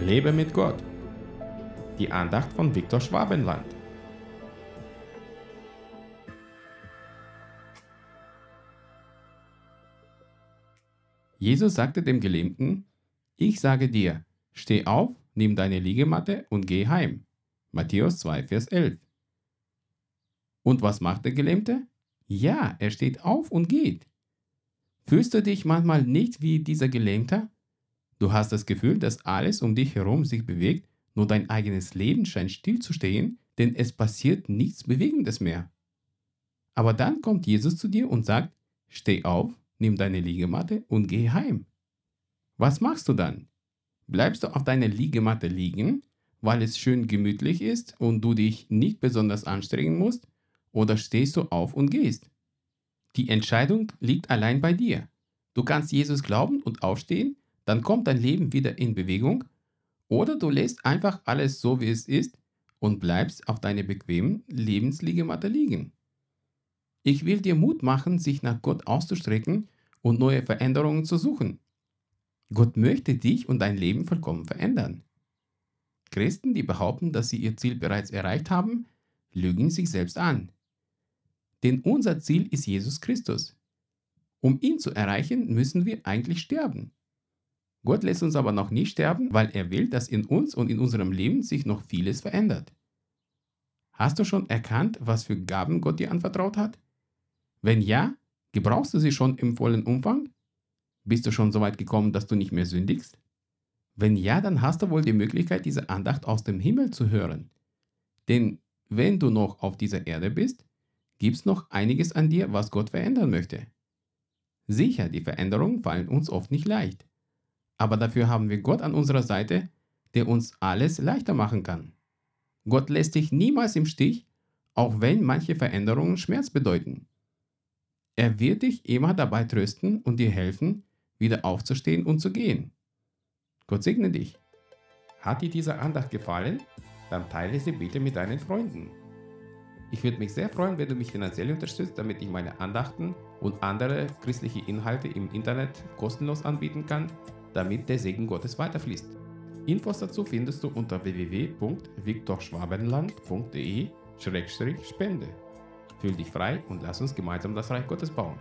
Lebe mit Gott. Die Andacht von Viktor Schwabenland. Jesus sagte dem Gelähmten, ich sage dir, steh auf, nimm deine Liegematte und geh heim. Matthäus 2, Vers 11. Und was macht der Gelähmte? Ja, er steht auf und geht. Fühlst du dich manchmal nicht wie dieser Gelähmte? Du hast das Gefühl, dass alles um dich herum sich bewegt, nur dein eigenes Leben scheint stillzustehen, denn es passiert nichts Bewegendes mehr. Aber dann kommt Jesus zu dir und sagt, steh auf, nimm deine Liegematte und geh heim. Was machst du dann? Bleibst du auf deiner Liegematte liegen, weil es schön gemütlich ist und du dich nicht besonders anstrengen musst, oder stehst du auf und gehst? Die Entscheidung liegt allein bei dir. Du kannst Jesus glauben und aufstehen, dann kommt dein Leben wieder in Bewegung, oder du lässt einfach alles so, wie es ist und bleibst auf deiner bequemen Lebensliegematte liegen. Ich will dir Mut machen, sich nach Gott auszustrecken und neue Veränderungen zu suchen. Gott möchte dich und dein Leben vollkommen verändern. Christen, die behaupten, dass sie ihr Ziel bereits erreicht haben, lügen sich selbst an. Denn unser Ziel ist Jesus Christus. Um ihn zu erreichen, müssen wir eigentlich sterben. Gott lässt uns aber noch nicht sterben, weil er will, dass in uns und in unserem Leben sich noch vieles verändert. Hast du schon erkannt, was für Gaben Gott dir anvertraut hat? Wenn ja, gebrauchst du sie schon im vollen Umfang? Bist du schon so weit gekommen, dass du nicht mehr sündigst? Wenn ja, dann hast du wohl die Möglichkeit, diese Andacht aus dem Himmel zu hören. Denn wenn du noch auf dieser Erde bist, gibt es noch einiges an dir, was Gott verändern möchte. Sicher, die Veränderungen fallen uns oft nicht leicht aber dafür haben wir Gott an unserer Seite, der uns alles leichter machen kann. Gott lässt dich niemals im Stich, auch wenn manche Veränderungen Schmerz bedeuten. Er wird dich immer dabei trösten und dir helfen, wieder aufzustehen und zu gehen. Gott segne dich. Hat dir diese Andacht gefallen? Dann teile sie bitte mit deinen Freunden. Ich würde mich sehr freuen, wenn du mich finanziell unterstützt, damit ich meine Andachten und andere christliche Inhalte im Internet kostenlos anbieten kann damit der Segen Gottes weiterfließt. Infos dazu findest du unter www.viktorschwabenland.de-spende. Fühl dich frei und lass uns gemeinsam das Reich Gottes bauen.